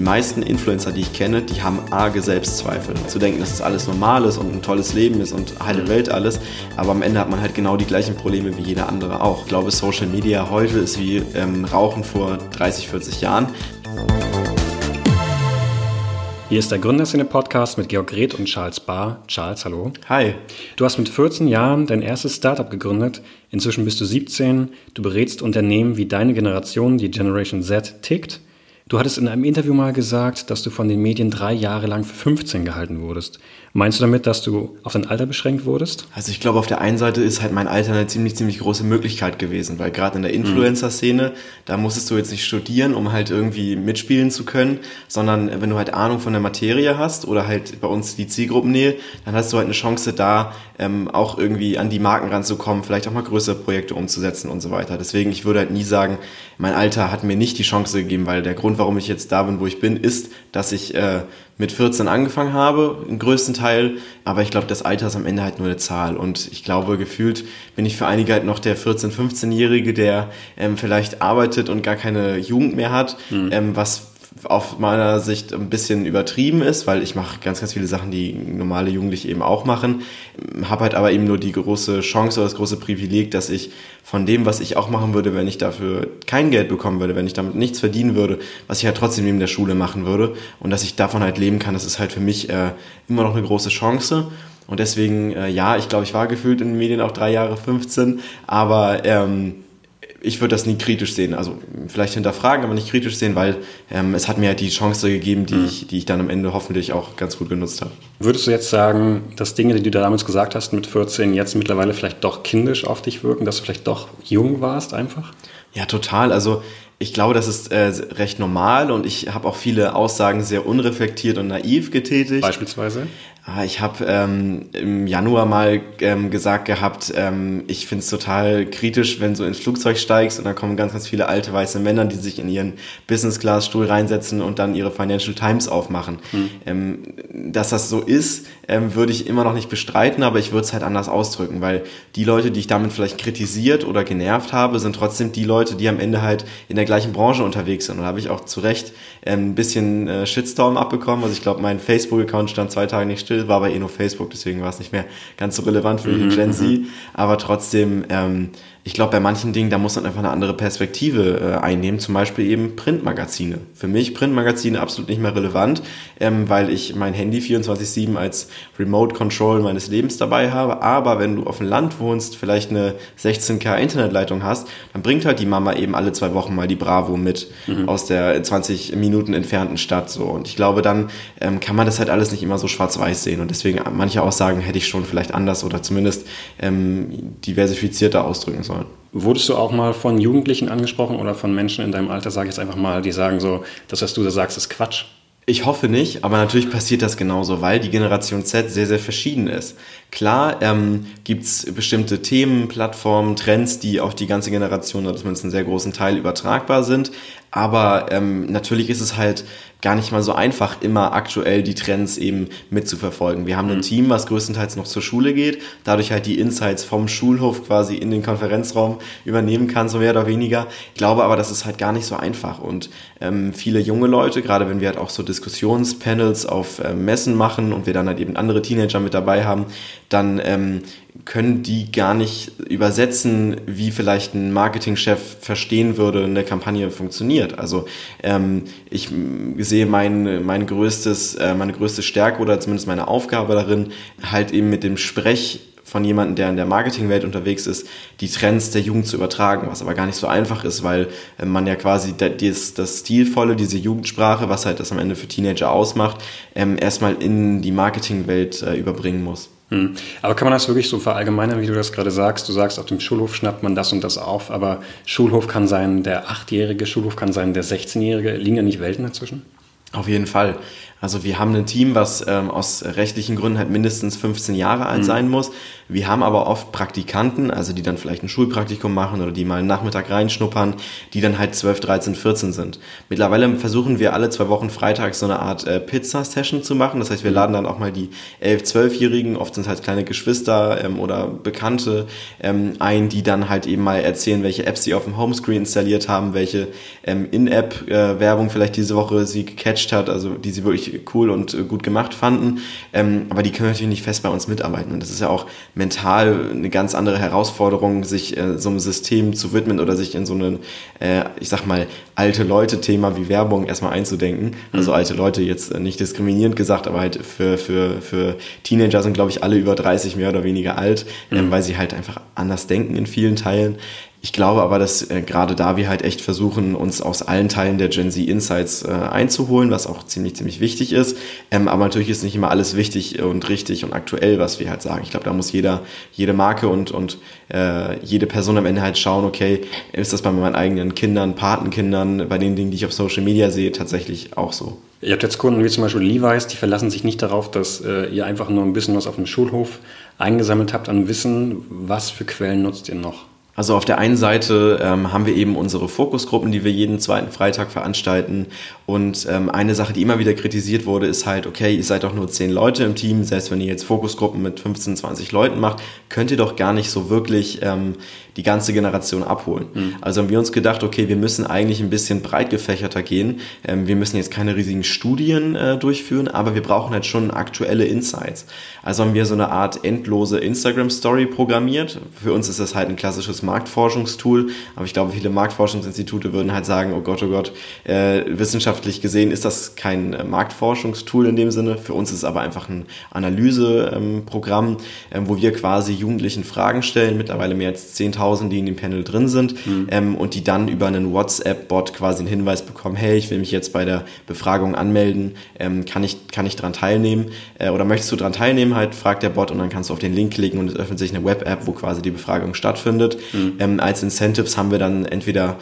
die meisten Influencer, die ich kenne, die haben arge Selbstzweifel. Zu denken, dass es das alles normal ist und ein tolles Leben ist und heile Welt alles. Aber am Ende hat man halt genau die gleichen Probleme wie jeder andere auch. Ich glaube, Social Media heute ist wie ähm, Rauchen vor 30, 40 Jahren. Hier ist der Gründerszene-Podcast mit Georg Reth und Charles Barr. Charles, hallo. Hi. Du hast mit 14 Jahren dein erstes Startup gegründet. Inzwischen bist du 17. Du berätst Unternehmen, wie deine Generation, die Generation Z, tickt. Du hattest in einem Interview mal gesagt, dass du von den Medien drei Jahre lang für 15 gehalten wurdest. Meinst du damit, dass du auf dein Alter beschränkt wurdest? Also ich glaube, auf der einen Seite ist halt mein Alter eine ziemlich, ziemlich große Möglichkeit gewesen, weil gerade in der Influencer-Szene, da musstest du jetzt nicht studieren, um halt irgendwie mitspielen zu können, sondern wenn du halt Ahnung von der Materie hast oder halt bei uns die Zielgruppennähe, dann hast du halt eine Chance da, ähm, auch irgendwie an die Marken ranzukommen, vielleicht auch mal größere Projekte umzusetzen und so weiter. Deswegen, ich würde halt nie sagen, mein Alter hat mir nicht die Chance gegeben, weil der Grund, warum ich jetzt da bin, wo ich bin, ist, dass ich äh, mit 14 angefangen habe, im größten Teil. Aber ich glaube, das Alter ist am Ende halt nur eine Zahl. Und ich glaube, gefühlt bin ich für einige halt noch der 14-, 15-Jährige, der ähm, vielleicht arbeitet und gar keine Jugend mehr hat, mhm. ähm, was auf meiner Sicht ein bisschen übertrieben ist, weil ich mache ganz, ganz viele Sachen, die normale Jugendliche eben auch machen. Habe halt aber eben nur die große Chance oder das große Privileg, dass ich von dem, was ich auch machen würde, wenn ich dafür kein Geld bekommen würde, wenn ich damit nichts verdienen würde, was ich halt trotzdem neben der Schule machen würde und dass ich davon halt leben kann, das ist halt für mich äh, immer noch eine große Chance. Und deswegen, äh, ja, ich glaube, ich war gefühlt in den Medien auch drei Jahre 15, aber ähm, ich würde das nie kritisch sehen. Also vielleicht hinterfragen, aber nicht kritisch sehen, weil ähm, es hat mir halt die Chance gegeben, die, mhm. ich, die ich dann am Ende hoffentlich auch ganz gut genutzt habe. Würdest du jetzt sagen, dass Dinge, die du damals gesagt hast mit 14, jetzt mittlerweile vielleicht doch kindisch auf dich wirken, dass du vielleicht doch jung warst einfach? Ja, total. Also ich glaube, das ist äh, recht normal und ich habe auch viele Aussagen sehr unreflektiert und naiv getätigt. Beispielsweise? Ah, ich habe ähm, im Januar mal ähm, gesagt gehabt, ähm, ich finde es total kritisch, wenn du ins Flugzeug steigst und dann kommen ganz, ganz viele alte weiße Männer, die sich in ihren Business-Class-Stuhl reinsetzen und dann ihre Financial Times aufmachen. Hm. Ähm, dass das so ist, ähm, würde ich immer noch nicht bestreiten, aber ich würde es halt anders ausdrücken, weil die Leute, die ich damit vielleicht kritisiert oder genervt habe, sind trotzdem die Leute, die am Ende halt in der gleichen Branche unterwegs sind. Und da habe ich auch zu Recht ein bisschen äh, Shitstorm abbekommen. Also ich glaube, mein Facebook-Account stand zwei Tage nicht still, war aber eh nur Facebook, deswegen war es nicht mehr ganz so relevant für die mhm, Gen Z. Mhm. Aber trotzdem, ähm, ich glaube, bei manchen Dingen, da muss man einfach eine andere Perspektive äh, einnehmen, zum Beispiel eben Printmagazine. Für mich Printmagazine absolut nicht mehr relevant, ähm, weil ich mein Handy 24-7 als Remote Control meines Lebens dabei habe. Aber wenn du auf dem Land wohnst, vielleicht eine 16K Internetleitung hast, dann bringt halt die Mama eben alle zwei Wochen mal die Bravo mit mhm. aus der 20 Minuten entfernten Stadt. So. Und ich glaube, dann ähm, kann man das halt alles nicht immer so schwarz-weiß sehen. Und deswegen manche Aussagen hätte ich schon vielleicht anders oder zumindest ähm, diversifizierter ausdrücken sollen. Wurdest du auch mal von Jugendlichen angesprochen oder von Menschen in deinem Alter, sage ich jetzt einfach mal, die sagen so, das, was du da sagst, ist Quatsch? Ich hoffe nicht, aber natürlich passiert das genauso, weil die Generation Z sehr, sehr verschieden ist. Klar ähm, gibt es bestimmte Themen, Plattformen, Trends, die auf die ganze Generation oder zumindest einen sehr großen Teil übertragbar sind, aber ähm, natürlich ist es halt gar nicht mal so einfach, immer aktuell die Trends eben mitzuverfolgen. Wir haben mhm. ein Team, was größtenteils noch zur Schule geht, dadurch halt die Insights vom Schulhof quasi in den Konferenzraum übernehmen kann, so mehr oder weniger. Ich glaube aber, das ist halt gar nicht so einfach und ähm, viele junge Leute, gerade wenn wir halt auch so Diskussionspanels auf äh, Messen machen und wir dann halt eben andere Teenager mit dabei haben, dann ähm, können die gar nicht übersetzen, wie vielleicht ein Marketingchef verstehen würde, eine Kampagne funktioniert. Also ähm, ich sehe mein, mein größtes, äh, meine größte Stärke oder zumindest meine Aufgabe darin, halt eben mit dem Sprech von jemandem, der in der Marketingwelt unterwegs ist, die Trends der Jugend zu übertragen, was aber gar nicht so einfach ist, weil äh, man ja quasi das, das Stilvolle, diese Jugendsprache, was halt das am Ende für Teenager ausmacht, ähm, erstmal in die Marketingwelt äh, überbringen muss. Hm. Aber kann man das wirklich so verallgemeinern, wie du das gerade sagst? Du sagst, auf dem Schulhof schnappt man das und das auf, aber Schulhof kann sein der Achtjährige, Schulhof kann sein der 16-Jährige. Liegen da nicht Welten dazwischen? Auf jeden Fall. Also wir haben ein Team, was ähm, aus rechtlichen Gründen halt mindestens 15 Jahre alt mhm. sein muss. Wir haben aber oft Praktikanten, also die dann vielleicht ein Schulpraktikum machen oder die mal einen Nachmittag reinschnuppern, die dann halt 12, 13, 14 sind. Mittlerweile versuchen wir alle zwei Wochen freitags so eine Art äh, Pizza-Session zu machen. Das heißt, wir laden dann auch mal die 11, 12-Jährigen, oft sind es halt kleine Geschwister ähm, oder Bekannte, ähm, ein, die dann halt eben mal erzählen, welche Apps sie auf dem Homescreen installiert haben, welche ähm, In-App-Werbung äh, vielleicht diese Woche sie gecatcht hat, also die sie wirklich cool und äh, gut gemacht fanden. Ähm, aber die können natürlich nicht fest bei uns mitarbeiten. Und das ist ja auch mental eine ganz andere Herausforderung, sich äh, so einem System zu widmen oder sich in so ein, äh, ich sag mal, alte Leute-Thema wie Werbung erstmal einzudenken. Also mhm. alte Leute jetzt äh, nicht diskriminierend gesagt, aber halt für, für, für Teenager sind, glaube ich, alle über 30 mehr oder weniger alt, mhm. ähm, weil sie halt einfach anders denken in vielen Teilen. Ich glaube aber, dass äh, gerade da wir halt echt versuchen, uns aus allen Teilen der Gen Z Insights äh, einzuholen, was auch ziemlich, ziemlich wichtig ist. Ähm, aber natürlich ist nicht immer alles wichtig und richtig und aktuell, was wir halt sagen. Ich glaube, da muss jeder, jede Marke und, und äh, jede Person am Ende halt schauen, okay, ist das bei meinen eigenen Kindern, Patenkindern, bei den Dingen, die ich auf Social Media sehe, tatsächlich auch so. Ihr habt jetzt Kunden wie zum Beispiel Levi's, die verlassen sich nicht darauf, dass äh, ihr einfach nur ein bisschen was auf dem Schulhof eingesammelt habt an Wissen. Was für Quellen nutzt ihr noch? Also auf der einen Seite ähm, haben wir eben unsere Fokusgruppen, die wir jeden zweiten Freitag veranstalten. Und ähm, eine Sache, die immer wieder kritisiert wurde, ist halt, okay, ihr seid doch nur zehn Leute im Team. Selbst wenn ihr jetzt Fokusgruppen mit 15, 20 Leuten macht, könnt ihr doch gar nicht so wirklich ähm, die ganze Generation abholen. Mhm. Also haben wir uns gedacht, okay, wir müssen eigentlich ein bisschen breit gefächerter gehen. Ähm, wir müssen jetzt keine riesigen Studien äh, durchführen, aber wir brauchen halt schon aktuelle Insights. Also haben wir so eine Art endlose Instagram-Story programmiert. Für uns ist das halt ein klassisches Marktforschungstool, aber ich glaube, viele Marktforschungsinstitute würden halt sagen, oh Gott, oh Gott, äh, wissenschaftlich gesehen ist das kein äh, Marktforschungstool in dem Sinne. Für uns ist es aber einfach ein Analyseprogramm, ähm, wo wir quasi Jugendlichen Fragen stellen, mittlerweile mehr als 10.000 1000, die in dem Panel drin sind mhm. ähm, und die dann über einen WhatsApp-Bot quasi einen Hinweis bekommen, hey, ich will mich jetzt bei der Befragung anmelden, ähm, kann, ich, kann ich daran teilnehmen äh, oder möchtest du daran teilnehmen, halt fragt der Bot und dann kannst du auf den Link klicken und es öffnet sich eine Web-App, wo quasi die Befragung stattfindet. Mhm. Ähm, als Incentives haben wir dann entweder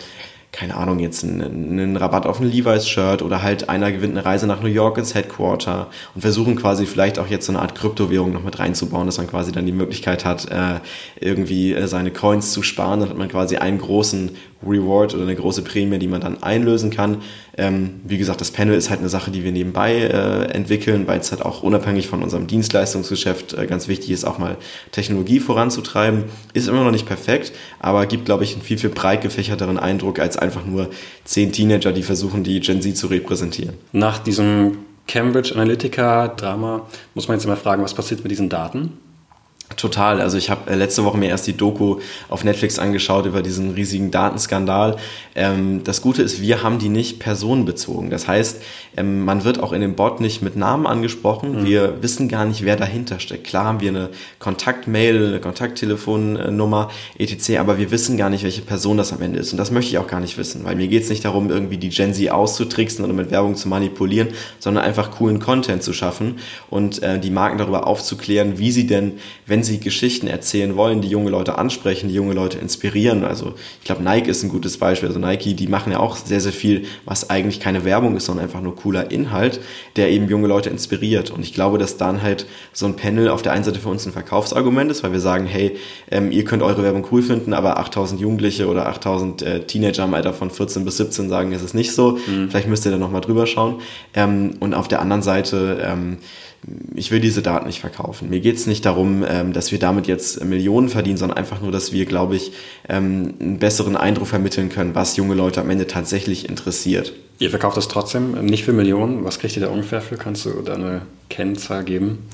keine Ahnung, jetzt einen, einen Rabatt auf ein Levi's-Shirt oder halt einer gewinnt eine Reise nach New York ins Headquarter und versuchen quasi vielleicht auch jetzt so eine Art Kryptowährung noch mit reinzubauen, dass man quasi dann die Möglichkeit hat, äh, irgendwie äh, seine Coins zu sparen. Dann hat man quasi einen großen Reward oder eine große Prämie, die man dann einlösen kann. Ähm, wie gesagt, das Panel ist halt eine Sache, die wir nebenbei äh, entwickeln, weil es halt auch unabhängig von unserem Dienstleistungsgeschäft ganz wichtig ist, auch mal Technologie voranzutreiben. Ist immer noch nicht perfekt, aber gibt, glaube ich, einen viel, viel breit gefächerteren Eindruck als einfach nur zehn Teenager, die versuchen, die Gen Z zu repräsentieren. Nach diesem Cambridge Analytica-Drama muss man jetzt immer fragen, was passiert mit diesen Daten? Total. Also ich habe äh, letzte Woche mir erst die Doku auf Netflix angeschaut über diesen riesigen Datenskandal. Ähm, das Gute ist, wir haben die nicht personenbezogen. Das heißt, ähm, man wird auch in dem Bot nicht mit Namen angesprochen. Mhm. Wir wissen gar nicht, wer dahinter steckt. Klar haben wir eine Kontaktmail, eine Kontakttelefonnummer, etc., aber wir wissen gar nicht, welche Person das am Ende ist. Und das möchte ich auch gar nicht wissen, weil mir geht es nicht darum, irgendwie die Gen Z auszutricksen oder mit Werbung zu manipulieren, sondern einfach coolen Content zu schaffen und äh, die Marken darüber aufzuklären, wie sie denn, wenn wenn sie Geschichten erzählen wollen, die junge Leute ansprechen, die junge Leute inspirieren. Also ich glaube, Nike ist ein gutes Beispiel. Also Nike, die machen ja auch sehr, sehr viel, was eigentlich keine Werbung ist, sondern einfach nur cooler Inhalt, der eben junge Leute inspiriert. Und ich glaube, dass dann halt so ein Panel auf der einen Seite für uns ein Verkaufsargument ist, weil wir sagen, hey, ähm, ihr könnt eure Werbung cool finden, aber 8000 Jugendliche oder 8000 äh, Teenager im Alter von 14 bis 17 sagen, es ist nicht so. Mhm. Vielleicht müsst ihr da nochmal drüber schauen. Ähm, und auf der anderen Seite, ähm, ich will diese Daten nicht verkaufen. Mir geht es nicht darum, ähm, dass wir damit jetzt Millionen verdienen, sondern einfach nur, dass wir, glaube ich, ähm, einen besseren Eindruck vermitteln können, was junge Leute am Ende tatsächlich interessiert. Ihr verkauft das trotzdem nicht für Millionen. Was kriegt ihr da ungefähr für? Kannst du da eine Kennzahl geben?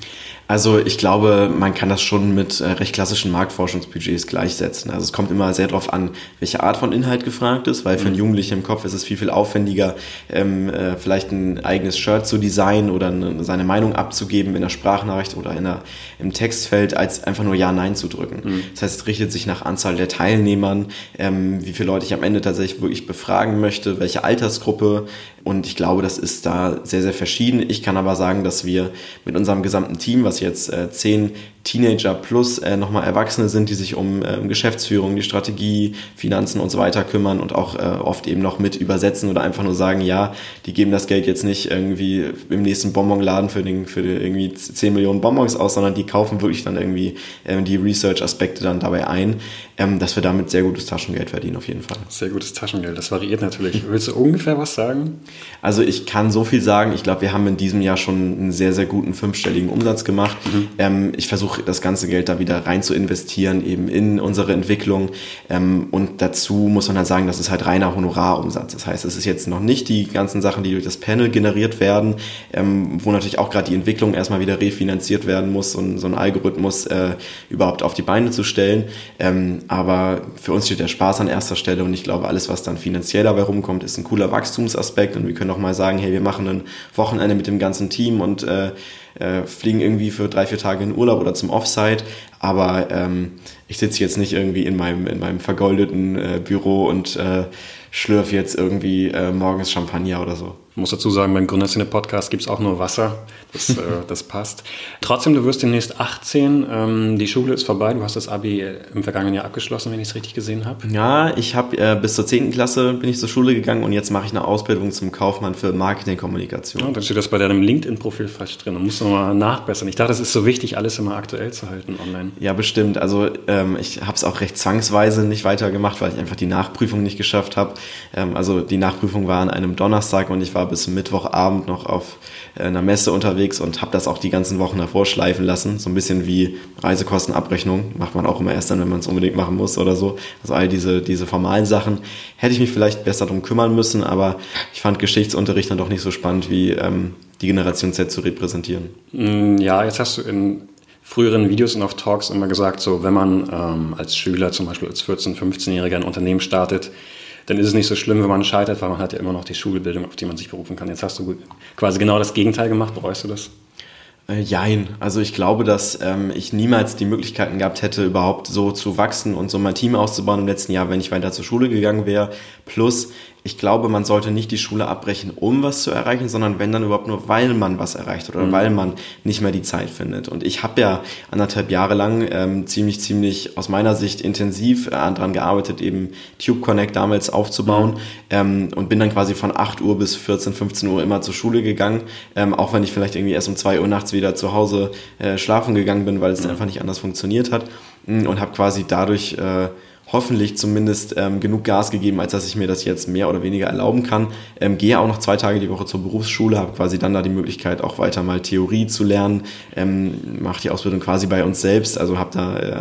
Also ich glaube, man kann das schon mit äh, recht klassischen Marktforschungsbudgets gleichsetzen. Also es kommt immer sehr darauf an, welche Art von Inhalt gefragt ist, weil für einen mhm. Jugendlichen im Kopf ist es viel, viel aufwendiger, ähm, äh, vielleicht ein eigenes Shirt zu designen oder eine, seine Meinung abzugeben in der Sprachnachricht oder in der, im Textfeld, als einfach nur Ja, Nein zu drücken. Mhm. Das heißt, es richtet sich nach Anzahl der Teilnehmern, ähm, wie viele Leute ich am Ende tatsächlich wirklich befragen möchte, welche Altersgruppe, und ich glaube, das ist da sehr, sehr verschieden. Ich kann aber sagen, dass wir mit unserem gesamten Team, was jetzt äh, zehn Teenager plus äh, nochmal Erwachsene sind, die sich um ähm, Geschäftsführung, die Strategie, Finanzen und so weiter kümmern und auch äh, oft eben noch mit übersetzen oder einfach nur sagen, ja, die geben das Geld jetzt nicht irgendwie im nächsten Bonbonladen für, den, für die irgendwie 10 Millionen Bonbons aus, sondern die kaufen wirklich dann irgendwie ähm, die Research-Aspekte dann dabei ein, ähm, dass wir damit sehr gutes Taschengeld verdienen auf jeden Fall. Sehr gutes Taschengeld, das variiert natürlich. Willst du ungefähr was sagen? Also ich kann so viel sagen, ich glaube, wir haben in diesem Jahr schon einen sehr, sehr guten fünfstelligen Umsatz gemacht. Mhm. Ähm, ich versuche das ganze Geld da wieder rein zu investieren, eben in unsere Entwicklung. Ähm, und dazu muss man halt sagen, das ist halt reiner Honorarumsatz. Das heißt, es ist jetzt noch nicht die ganzen Sachen, die durch das Panel generiert werden, ähm, wo natürlich auch gerade die Entwicklung erstmal wieder refinanziert werden muss und so ein Algorithmus äh, überhaupt auf die Beine zu stellen. Ähm, aber für uns steht der Spaß an erster Stelle und ich glaube, alles, was dann finanziell dabei rumkommt, ist ein cooler Wachstumsaspekt und wir können auch mal sagen, hey, wir machen ein Wochenende mit dem ganzen Team und äh, äh, fliegen irgendwie für drei, vier Tage in Urlaub oder zum Offsite. Aber ähm, ich sitze jetzt nicht irgendwie in meinem, in meinem vergoldeten äh, Büro und äh, schlürf jetzt irgendwie äh, morgens Champagner oder so. Ich muss dazu sagen, beim Gründerszene-Podcast gibt es auch nur Wasser. Das, äh, das passt. Trotzdem, du wirst demnächst 18. Ähm, die Schule ist vorbei. Du hast das Abi äh, im vergangenen Jahr abgeschlossen, wenn ich es richtig gesehen habe. Ja, ich habe äh, bis zur 10. Klasse bin ich zur Schule gegangen und jetzt mache ich eine Ausbildung zum Kaufmann für Marketingkommunikation. Ja, dann steht das bei deinem LinkedIn-Profil falsch drin. Da musst du mal nachbessern. Ich dachte, es ist so wichtig, alles immer aktuell zu halten online. Ja, bestimmt. Also ähm, ich habe es auch recht zwangsweise nicht weitergemacht, weil ich einfach die Nachprüfung nicht geschafft habe. Ähm, also die Nachprüfung war an einem Donnerstag und ich war bis Mittwochabend noch auf äh, einer Messe unterwegs und habe das auch die ganzen Wochen davor schleifen lassen. So ein bisschen wie Reisekostenabrechnung. Macht man auch immer erst dann, wenn man es unbedingt machen muss oder so. Also all diese, diese formalen Sachen. Hätte ich mich vielleicht besser darum kümmern müssen, aber ich fand Geschichtsunterricht dann doch nicht so spannend, wie ähm, die Generation Z zu repräsentieren. Mm, ja, jetzt hast du in früheren Videos und auf Talks immer gesagt, so wenn man ähm, als Schüler zum Beispiel als 14-, 15-Jähriger ein Unternehmen startet, dann ist es nicht so schlimm, wenn man scheitert, weil man hat ja immer noch die Schulbildung, auf die man sich berufen kann. Jetzt hast du quasi genau das Gegenteil gemacht. Bereust du das? Äh, jein. Also ich glaube, dass ähm, ich niemals die Möglichkeiten gehabt hätte, überhaupt so zu wachsen und so mein Team auszubauen im letzten Jahr, wenn ich weiter zur Schule gegangen wäre. Plus, ich glaube, man sollte nicht die Schule abbrechen, um was zu erreichen, sondern wenn dann überhaupt nur, weil man was erreicht oder mhm. weil man nicht mehr die Zeit findet. Und ich habe ja anderthalb Jahre lang ähm, ziemlich, ziemlich aus meiner Sicht intensiv äh, daran gearbeitet, eben Tube Connect damals aufzubauen mhm. ähm, und bin dann quasi von 8 Uhr bis 14, 15 Uhr immer zur Schule gegangen, ähm, auch wenn ich vielleicht irgendwie erst um 2 Uhr nachts wieder zu Hause äh, schlafen gegangen bin, weil es mhm. einfach nicht anders funktioniert hat mm, und habe quasi dadurch äh, hoffentlich zumindest ähm, genug Gas gegeben, als dass ich mir das jetzt mehr oder weniger erlauben kann. Ähm, gehe auch noch zwei Tage die Woche zur Berufsschule, habe quasi dann da die Möglichkeit, auch weiter mal Theorie zu lernen, ähm, mache die Ausbildung quasi bei uns selbst, also habe da äh,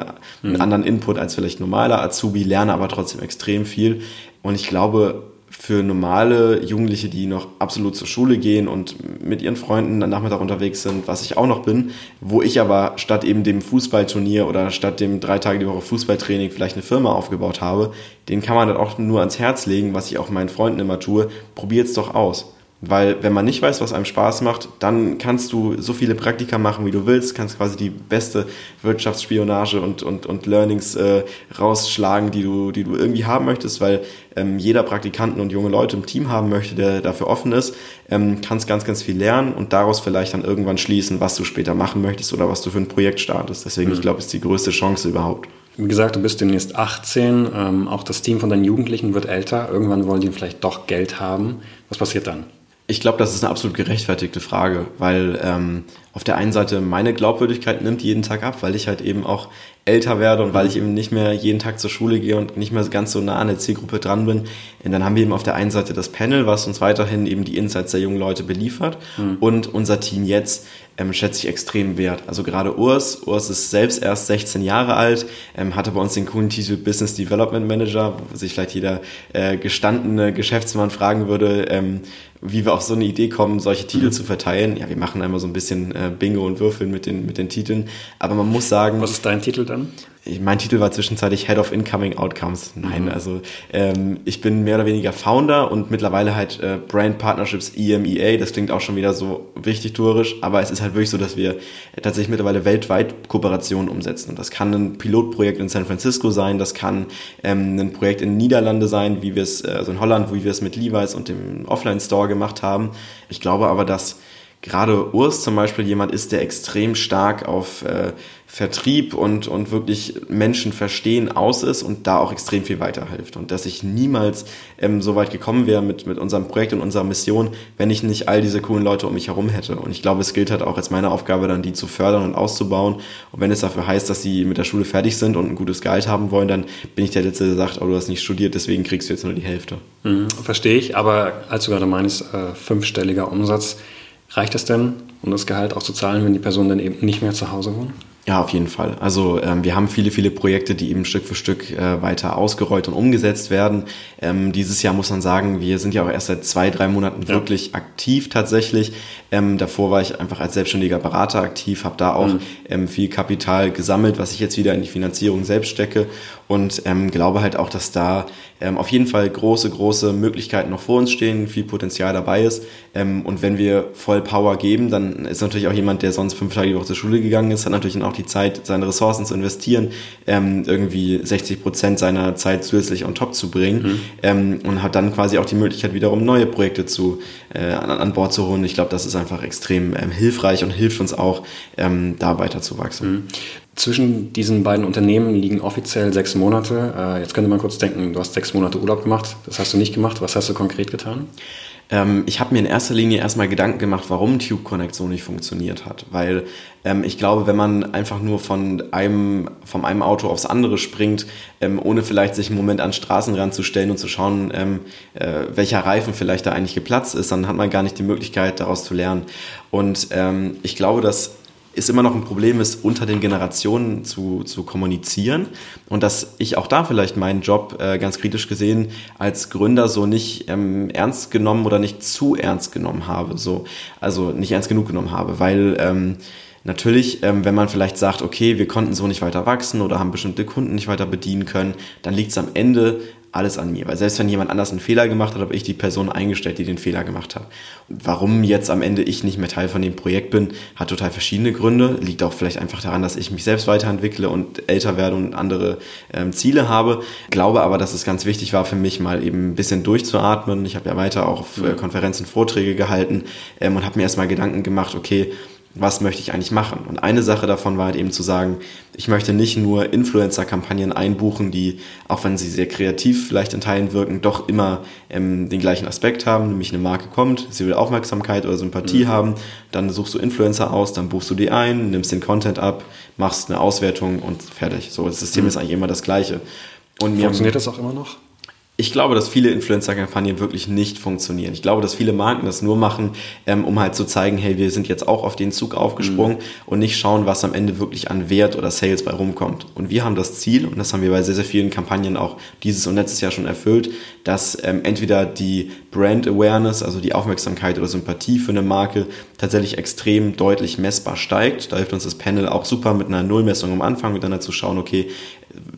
einen mhm. anderen Input als vielleicht normaler Azubi, lerne aber trotzdem extrem viel. Und ich glaube, für normale Jugendliche, die noch absolut zur Schule gehen und mit ihren Freunden am Nachmittag unterwegs sind, was ich auch noch bin, wo ich aber statt eben dem Fußballturnier oder statt dem drei Tage die Woche Fußballtraining vielleicht eine Firma aufgebaut habe, den kann man dann auch nur ans Herz legen, was ich auch meinen Freunden immer tue, probiert's doch aus. Weil wenn man nicht weiß, was einem Spaß macht, dann kannst du so viele Praktika machen, wie du willst, kannst quasi die beste Wirtschaftsspionage und, und, und Learnings äh, rausschlagen, die du, die du irgendwie haben möchtest, weil ähm, jeder Praktikanten und junge Leute im Team haben möchte, der dafür offen ist, ähm, kannst ganz, ganz viel lernen und daraus vielleicht dann irgendwann schließen, was du später machen möchtest oder was du für ein Projekt startest. Deswegen, mhm. ich glaube, ist die größte Chance überhaupt. Wie gesagt, du bist demnächst 18, ähm, auch das Team von deinen Jugendlichen wird älter, irgendwann wollen die vielleicht doch Geld haben. Was passiert dann? Ich glaube, das ist eine absolut gerechtfertigte Frage, weil ähm, auf der einen Seite meine Glaubwürdigkeit nimmt jeden Tag ab, weil ich halt eben auch älter werde und weil ich eben nicht mehr jeden Tag zur Schule gehe und nicht mehr ganz so nah an der Zielgruppe dran bin. Und dann haben wir eben auf der einen Seite das Panel, was uns weiterhin eben die Insights der jungen Leute beliefert mhm. und unser Team jetzt ähm, schätze ich extrem wert. Also gerade Urs, Urs ist selbst erst 16 Jahre alt, ähm, hatte bei uns den coolen Titel Business Development Manager, wo sich vielleicht jeder äh, gestandene Geschäftsmann fragen würde, ähm, wie wir auf so eine Idee kommen, solche Titel mhm. zu verteilen. Ja, wir machen einmal so ein bisschen äh, Bingo und Würfeln mit den, mit den Titeln. Aber man muss sagen. Was ist dein Titel dann? Mein Titel war zwischenzeitlich Head of Incoming Outcomes. Nein, mhm. also ähm, ich bin mehr oder weniger Founder und mittlerweile halt äh, Brand Partnerships EMEA. Das klingt auch schon wieder so wichtig tourisch, aber es ist halt wirklich so, dass wir tatsächlich mittlerweile weltweit Kooperationen umsetzen. Und das kann ein Pilotprojekt in San Francisco sein, das kann ähm, ein Projekt in Niederlande sein, wie wir es, äh, also in Holland, wie wir es mit Levi's und dem Offline-Store gemacht haben. Ich glaube aber, dass gerade Urs zum Beispiel jemand ist, der extrem stark auf äh, Vertrieb und, und wirklich Menschen verstehen aus ist und da auch extrem viel weiterhilft. Und dass ich niemals ähm, so weit gekommen wäre mit, mit unserem Projekt und unserer Mission, wenn ich nicht all diese coolen Leute um mich herum hätte. Und ich glaube, es gilt halt auch als meine Aufgabe, dann die zu fördern und auszubauen. Und wenn es dafür heißt, dass sie mit der Schule fertig sind und ein gutes Gehalt haben wollen, dann bin ich der Letzte, der sagt, oh, du hast nicht studiert, deswegen kriegst du jetzt nur die Hälfte. Mhm, verstehe ich, aber als du gerade meinst, äh, fünfstelliger Umsatz, reicht das denn, um das Gehalt auch zu zahlen, wenn die Personen dann eben nicht mehr zu Hause wohnen? Ja, auf jeden Fall. Also ähm, wir haben viele, viele Projekte, die eben Stück für Stück äh, weiter ausgerollt und umgesetzt werden. Ähm, dieses Jahr muss man sagen, wir sind ja auch erst seit zwei, drei Monaten ja. wirklich aktiv tatsächlich. Ähm, davor war ich einfach als selbstständiger Berater aktiv, habe da auch mhm. ähm, viel Kapital gesammelt, was ich jetzt wieder in die Finanzierung selbst stecke und ähm, glaube halt auch, dass da ähm, auf jeden Fall große, große Möglichkeiten noch vor uns stehen, viel Potenzial dabei ist. Ähm, und wenn wir voll Power geben, dann ist natürlich auch jemand, der sonst fünf Tage die Woche zur Schule gegangen ist, hat natürlich dann auch die Zeit, seine Ressourcen zu investieren, ähm, irgendwie 60 Prozent seiner Zeit zusätzlich on top zu bringen mhm. ähm, und hat dann quasi auch die Möglichkeit, wiederum neue Projekte zu, äh, an, an Bord zu holen. Ich glaube, das ist einfach extrem ähm, hilfreich und hilft uns auch, ähm, da weiter zu wachsen. Mhm. Zwischen diesen beiden Unternehmen liegen offiziell sechs Monate. Äh, jetzt könnte man kurz denken, du hast sechs Monate Urlaub gemacht. Das hast du nicht gemacht. Was hast du konkret getan? Ähm, ich habe mir in erster Linie erstmal Gedanken gemacht, warum Tube Connect so nicht funktioniert hat. Weil ähm, ich glaube, wenn man einfach nur von einem, von einem Auto aufs andere springt, ähm, ohne vielleicht sich einen Moment an den Straßenrand zu stellen und zu schauen, ähm, äh, welcher Reifen vielleicht da eigentlich geplatzt ist, dann hat man gar nicht die Möglichkeit, daraus zu lernen. Und ähm, ich glaube, dass ist immer noch ein Problem ist, unter den Generationen zu, zu kommunizieren. Und dass ich auch da vielleicht meinen Job äh, ganz kritisch gesehen als Gründer so nicht ähm, ernst genommen oder nicht zu ernst genommen habe. So, also nicht ernst genug genommen habe, weil ähm, Natürlich, ähm, wenn man vielleicht sagt, okay, wir konnten so nicht weiter wachsen oder haben bestimmte Kunden nicht weiter bedienen können, dann liegt es am Ende alles an mir. Weil selbst wenn jemand anders einen Fehler gemacht hat, habe ich die Person eingestellt, die den Fehler gemacht hat. Und warum jetzt am Ende ich nicht mehr Teil von dem Projekt bin, hat total verschiedene Gründe. Liegt auch vielleicht einfach daran, dass ich mich selbst weiterentwickle und älter werde und andere ähm, Ziele habe. Glaube aber, dass es ganz wichtig war für mich, mal eben ein bisschen durchzuatmen. Ich habe ja weiter auch auf äh, Konferenzen Vorträge gehalten ähm, und habe mir erstmal Gedanken gemacht, okay, was möchte ich eigentlich machen? Und eine Sache davon war halt eben zu sagen, ich möchte nicht nur Influencer-Kampagnen einbuchen, die, auch wenn sie sehr kreativ vielleicht in Teilen wirken, doch immer ähm, den gleichen Aspekt haben, nämlich eine Marke kommt, sie will Aufmerksamkeit oder Sympathie mhm. haben, dann suchst du Influencer aus, dann buchst du die ein, nimmst den Content ab, machst eine Auswertung und fertig. So, das System mhm. ist eigentlich immer das gleiche. Und Funktioniert das auch immer noch? Ich glaube, dass viele Influencer-Kampagnen wirklich nicht funktionieren. Ich glaube, dass viele Marken das nur machen, ähm, um halt zu zeigen, hey, wir sind jetzt auch auf den Zug aufgesprungen mhm. und nicht schauen, was am Ende wirklich an Wert oder Sales bei rumkommt. Und wir haben das Ziel, und das haben wir bei sehr, sehr vielen Kampagnen auch dieses und letztes Jahr schon erfüllt, dass ähm, entweder die Brand Awareness, also die Aufmerksamkeit oder Sympathie für eine Marke tatsächlich extrem deutlich messbar steigt. Da hilft uns das Panel auch super mit einer Nullmessung am Anfang und dann dazu schauen, okay,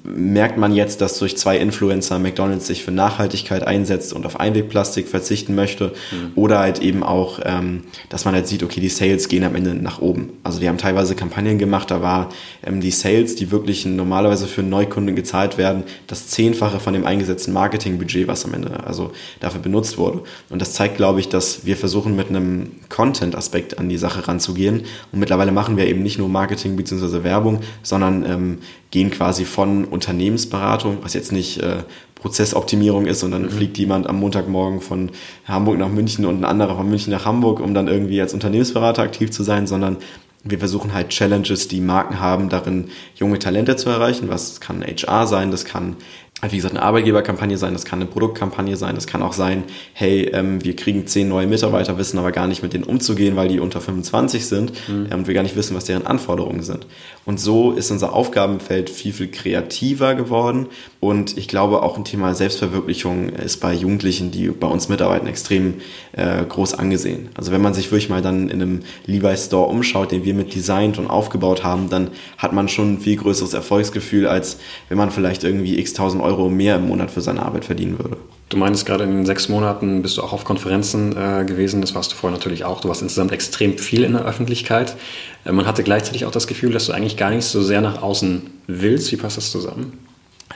merkt man jetzt, dass durch zwei Influencer McDonald's sich für Nachhaltigkeit einsetzt und auf Einwegplastik verzichten möchte mhm. oder halt eben auch, ähm, dass man halt sieht, okay, die Sales gehen am Ende nach oben. Also die haben teilweise Kampagnen gemacht, da war ähm, die Sales, die wirklich normalerweise für Neukunden gezahlt werden, das Zehnfache von dem eingesetzten Marketingbudget, was am Ende also dafür benutzt wurde. Und das zeigt, glaube ich, dass wir versuchen mit einem Content-Aspekt an die Sache ranzugehen. Und mittlerweile machen wir eben nicht nur Marketing bzw. Werbung, sondern ähm, gehen quasi von Unternehmensberatung, was jetzt nicht äh, Prozessoptimierung ist, sondern mhm. fliegt jemand am Montagmorgen von Hamburg nach München und ein anderer von München nach Hamburg, um dann irgendwie als Unternehmensberater aktiv zu sein, sondern wir versuchen halt Challenges, die Marken haben, darin junge Talente zu erreichen. Was kann HR sein, das kann wie gesagt, eine Arbeitgeberkampagne sein, das kann eine Produktkampagne sein, das kann auch sein, hey, ähm, wir kriegen zehn neue Mitarbeiter, wissen aber gar nicht mit denen umzugehen, weil die unter 25 sind mhm. ähm, und wir gar nicht wissen, was deren Anforderungen sind. Und so ist unser Aufgabenfeld viel, viel kreativer geworden und ich glaube auch ein Thema Selbstverwirklichung ist bei Jugendlichen, die bei uns mitarbeiten, extrem äh, groß angesehen. Also wenn man sich wirklich mal dann in einem Levi's Store umschaut, den wir mit designt und aufgebaut haben, dann hat man schon ein viel größeres Erfolgsgefühl, als wenn man vielleicht irgendwie x tausend Euro mehr im Monat für seine Arbeit verdienen würde. Du meinst gerade in den sechs Monaten bist du auch auf Konferenzen äh, gewesen, das warst du vorher natürlich auch. Du warst insgesamt extrem viel in der Öffentlichkeit. Äh, man hatte gleichzeitig auch das Gefühl, dass du eigentlich gar nicht so sehr nach außen willst. Wie passt das zusammen?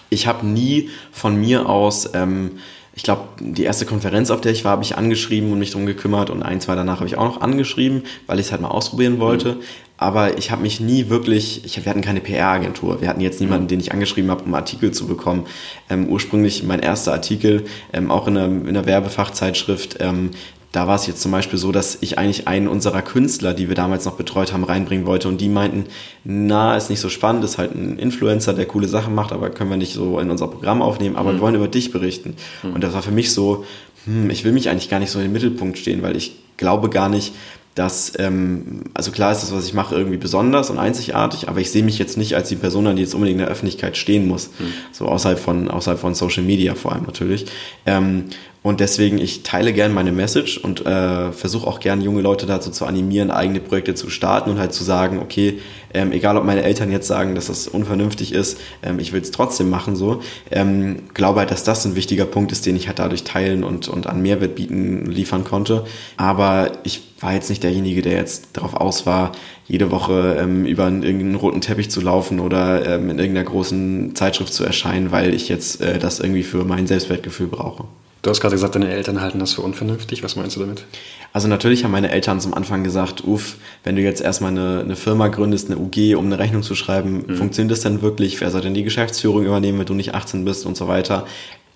Ich habe nie von mir aus ähm, ich glaube, die erste Konferenz, auf der ich war, habe ich angeschrieben und mich drum gekümmert und ein, zwei danach habe ich auch noch angeschrieben, weil ich es halt mal ausprobieren wollte. Mhm. Aber ich habe mich nie wirklich, ich, wir hatten keine PR-Agentur. Wir hatten jetzt niemanden, den ich angeschrieben habe, um Artikel zu bekommen. Ähm, ursprünglich mein erster Artikel, ähm, auch in einer, in einer Werbefachzeitschrift, ähm, da war es jetzt zum Beispiel so, dass ich eigentlich einen unserer Künstler, die wir damals noch betreut haben, reinbringen wollte und die meinten, na, ist nicht so spannend, ist halt ein Influencer, der coole Sachen macht, aber können wir nicht so in unser Programm aufnehmen, aber mhm. wir wollen über dich berichten. Mhm. Und das war für mich so, hm, ich will mich eigentlich gar nicht so in den Mittelpunkt stehen, weil ich glaube gar nicht, dass, ähm, also klar ist das, was ich mache, irgendwie besonders und einzigartig, aber ich sehe mich jetzt nicht als die Person, die jetzt unbedingt in der Öffentlichkeit stehen muss. Mhm. So außerhalb von, außerhalb von Social Media vor allem natürlich. Ähm, und deswegen, ich teile gern meine Message und äh, versuche auch gern junge Leute dazu zu animieren, eigene Projekte zu starten und halt zu sagen, okay, ähm, egal ob meine Eltern jetzt sagen, dass das unvernünftig ist, ähm, ich will es trotzdem machen so. Ähm, glaube halt, dass das ein wichtiger Punkt ist, den ich halt dadurch teilen und, und an Mehrwert bieten, liefern konnte. Aber ich war jetzt nicht derjenige, der jetzt darauf aus war, jede Woche ähm, über einen, irgendeinen roten Teppich zu laufen oder ähm, in irgendeiner großen Zeitschrift zu erscheinen, weil ich jetzt äh, das irgendwie für mein Selbstwertgefühl brauche. Du hast gerade gesagt, deine Eltern halten das für unvernünftig. Was meinst du damit? Also natürlich haben meine Eltern zum Anfang gesagt, uff, wenn du jetzt erstmal eine, eine Firma gründest, eine UG, um eine Rechnung zu schreiben, mhm. funktioniert das denn wirklich? Wer soll denn die Geschäftsführung übernehmen, wenn du nicht 18 bist und so weiter?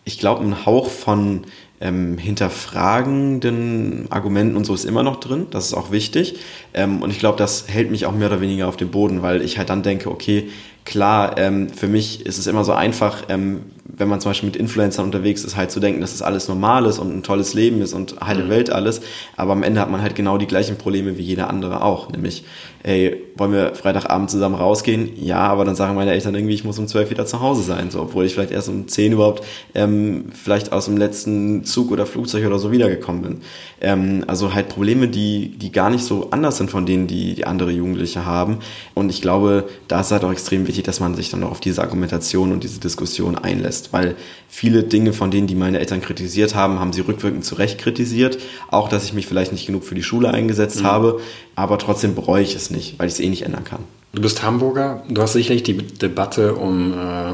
Ich glaube, ein Hauch von ähm, hinterfragenden Argumenten und so ist immer noch drin. Das ist auch wichtig. Ähm, und ich glaube, das hält mich auch mehr oder weniger auf dem Boden, weil ich halt dann denke, okay, klar, ähm, für mich ist es immer so einfach, ähm, wenn man zum Beispiel mit Influencern unterwegs ist, halt zu denken, dass das alles normal ist und ein tolles Leben ist und heile mhm. Welt alles. Aber am Ende hat man halt genau die gleichen Probleme wie jeder andere auch. Nämlich, ey, wollen wir Freitagabend zusammen rausgehen? Ja, aber dann sagen meine Eltern irgendwie, ich muss um zwölf wieder zu Hause sein. So, obwohl ich vielleicht erst um zehn überhaupt ähm, vielleicht aus dem letzten Zug oder Flugzeug oder so wiedergekommen bin. Ähm, also halt Probleme, die, die gar nicht so anders sind von denen, die, die andere Jugendliche haben. Und ich glaube, da ist halt auch extrem wichtig, dass man sich dann auch auf diese Argumentation und diese Diskussion einlässt, weil viele Dinge von denen, die meine Eltern kritisiert haben, haben sie rückwirkend zu Recht kritisiert. Auch, dass ich mich vielleicht nicht genug für die Schule eingesetzt mhm. habe, aber trotzdem bereue ich es nicht, weil ich es eh nicht ändern kann. Du bist Hamburger, du hast sicherlich die Debatte um äh,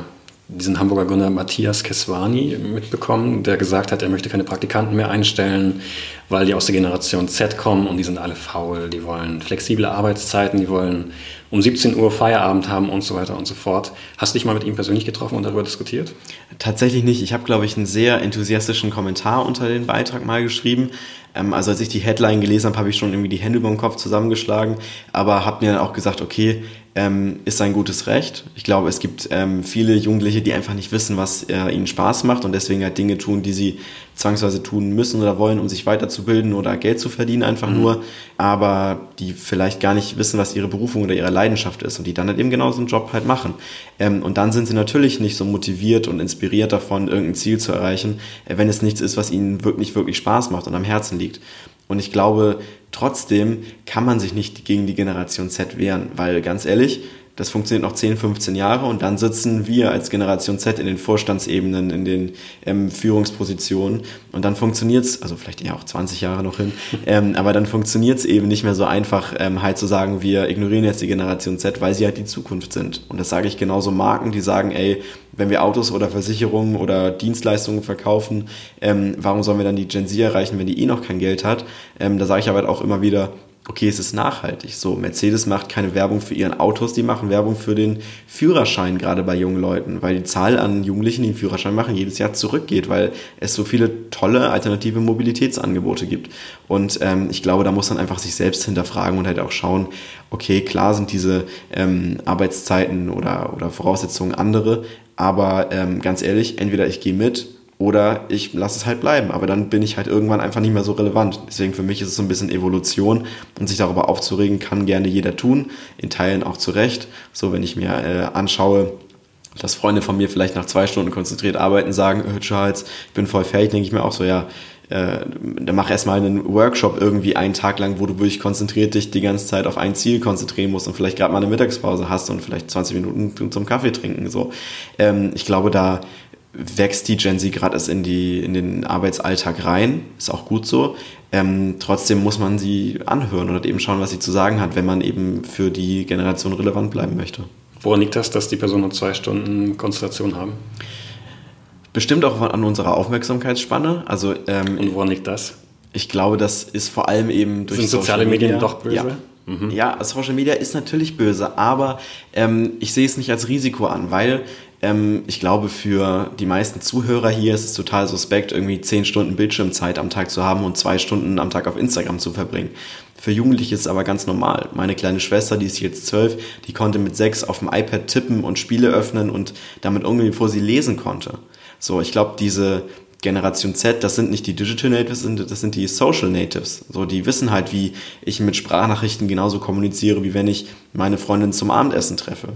diesen Hamburger Gründer Matthias Keswani mitbekommen, der gesagt hat, er möchte keine Praktikanten mehr einstellen, weil die aus der Generation Z kommen und die sind alle faul, die wollen flexible Arbeitszeiten, die wollen um 17 Uhr Feierabend haben und so weiter und so fort. Hast du dich mal mit ihm persönlich getroffen und darüber diskutiert? Tatsächlich nicht. Ich habe, glaube ich, einen sehr enthusiastischen Kommentar unter den Beitrag mal geschrieben. Ähm, also als ich die Headline gelesen habe, habe ich schon irgendwie die Hände über den Kopf zusammengeschlagen, aber habe mir dann auch gesagt, okay, ähm, ist sein gutes Recht. Ich glaube, es gibt ähm, viele Jugendliche, die einfach nicht wissen, was äh, ihnen Spaß macht und deswegen halt Dinge tun, die sie zwangsweise tun müssen oder wollen, um sich weiterzubilden oder Geld zu verdienen, einfach mhm. nur, aber die vielleicht gar nicht wissen, was ihre Berufung oder ihre Leidenschaft ist und die dann halt eben genau so einen Job halt machen. Ähm, und dann sind sie natürlich nicht so motiviert und inspiriert davon, irgendein Ziel zu erreichen, äh, wenn es nichts ist, was ihnen wirklich, wirklich Spaß macht und am Herzen liegt. Und ich glaube, trotzdem kann man sich nicht gegen die Generation Z wehren, weil ganz ehrlich, das funktioniert noch 10, 15 Jahre und dann sitzen wir als Generation Z in den Vorstandsebenen, in den ähm, Führungspositionen und dann funktioniert es, also vielleicht eher auch 20 Jahre noch hin, ähm, aber dann funktioniert es eben nicht mehr so einfach, ähm, halt zu sagen, wir ignorieren jetzt die Generation Z, weil sie halt die Zukunft sind. Und das sage ich genauso Marken, die sagen, ey, wenn wir Autos oder Versicherungen oder Dienstleistungen verkaufen, ähm, warum sollen wir dann die Gen Z erreichen, wenn die eh noch kein Geld hat? Ähm, da sage ich aber halt auch immer wieder, okay, es ist nachhaltig. So, Mercedes macht keine Werbung für ihren Autos, die machen Werbung für den Führerschein, gerade bei jungen Leuten, weil die Zahl an Jugendlichen, die einen Führerschein machen, jedes Jahr zurückgeht, weil es so viele tolle alternative Mobilitätsangebote gibt. Und ähm, ich glaube, da muss man einfach sich selbst hinterfragen und halt auch schauen, okay, klar sind diese ähm, Arbeitszeiten oder, oder Voraussetzungen andere, aber ähm, ganz ehrlich, entweder ich gehe mit oder ich lasse es halt bleiben. Aber dann bin ich halt irgendwann einfach nicht mehr so relevant. Deswegen für mich ist es so ein bisschen Evolution und sich darüber aufzuregen, kann gerne jeder tun, in Teilen auch zu Recht. So, wenn ich mir äh, anschaue, dass Freunde von mir vielleicht nach zwei Stunden konzentriert arbeiten sagen, äh, Charles, ich bin voll fertig, denke ich mir auch so, ja, äh, dann mach erstmal einen Workshop irgendwie einen Tag lang, wo du wirklich konzentriert dich die ganze Zeit auf ein Ziel konzentrieren musst und vielleicht gerade mal eine Mittagspause hast und vielleicht 20 Minuten zum Kaffee trinken. So, ähm, ich glaube, da wächst die Gen Z gerade erst in, die, in den Arbeitsalltag rein. Ist auch gut so. Ähm, trotzdem muss man sie anhören oder eben schauen, was sie zu sagen hat, wenn man eben für die Generation relevant bleiben möchte. Woran liegt das, dass die Personen nur zwei Stunden Konzentration haben? Bestimmt auch an unserer Aufmerksamkeitsspanne. Also, ähm, Und woran liegt das? Ich glaube, das ist vor allem eben durch Sind soziale Medien doch böse? Ja. Mhm. Ja, Social Media ist natürlich böse, aber ähm, ich sehe es nicht als Risiko an, weil ähm, ich glaube, für die meisten Zuhörer hier ist es total suspekt, irgendwie zehn Stunden Bildschirmzeit am Tag zu haben und zwei Stunden am Tag auf Instagram zu verbringen. Für Jugendliche ist es aber ganz normal. Meine kleine Schwester, die ist jetzt zwölf, die konnte mit sechs auf dem iPad tippen und Spiele öffnen und damit umgehen, bevor sie lesen konnte. So, ich glaube, diese Generation Z, das sind nicht die Digital Natives, das sind die Social Natives. So, die wissen halt, wie ich mit Sprachnachrichten genauso kommuniziere, wie wenn ich meine Freundin zum Abendessen treffe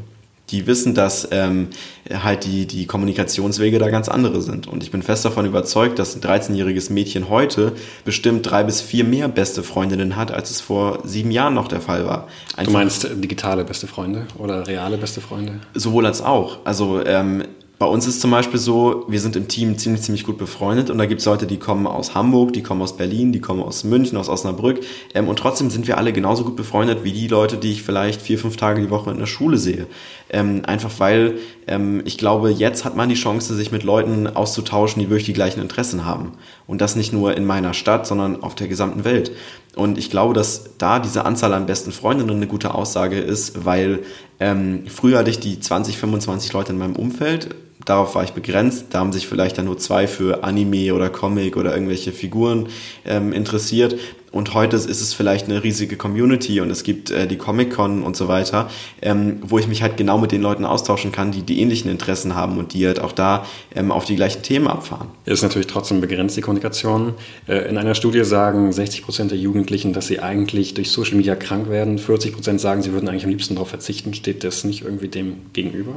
die wissen, dass ähm, halt die, die Kommunikationswege da ganz andere sind. Und ich bin fest davon überzeugt, dass ein 13-jähriges Mädchen heute bestimmt drei bis vier mehr beste Freundinnen hat, als es vor sieben Jahren noch der Fall war. Einfach du meinst digitale beste Freunde oder reale beste Freunde? Sowohl als auch. Also ähm, bei uns ist zum Beispiel so, wir sind im Team ziemlich, ziemlich gut befreundet und da gibt es Leute, die kommen aus Hamburg, die kommen aus Berlin, die kommen aus München, aus Osnabrück ähm, und trotzdem sind wir alle genauso gut befreundet wie die Leute, die ich vielleicht vier, fünf Tage die Woche in der Schule sehe. Ähm, einfach weil ähm, ich glaube, jetzt hat man die Chance, sich mit Leuten auszutauschen, die wirklich die gleichen Interessen haben. Und das nicht nur in meiner Stadt, sondern auf der gesamten Welt. Und ich glaube, dass da diese Anzahl an besten Freundinnen eine gute Aussage ist, weil ähm, früher hatte ich die 20, 25 Leute in meinem Umfeld darauf war ich begrenzt. Da haben sich vielleicht dann nur zwei für Anime oder Comic oder irgendwelche Figuren ähm, interessiert. Und heute ist es vielleicht eine riesige Community und es gibt äh, die Comic-Con und so weiter, ähm, wo ich mich halt genau mit den Leuten austauschen kann, die die ähnlichen Interessen haben und die halt auch da ähm, auf die gleichen Themen abfahren. Ist natürlich trotzdem begrenzt, die Kommunikation. Äh, in einer Studie sagen 60 Prozent der Jugendlichen, dass sie eigentlich durch Social Media krank werden. 40 Prozent sagen, sie würden eigentlich am liebsten darauf verzichten. Steht das nicht irgendwie dem gegenüber?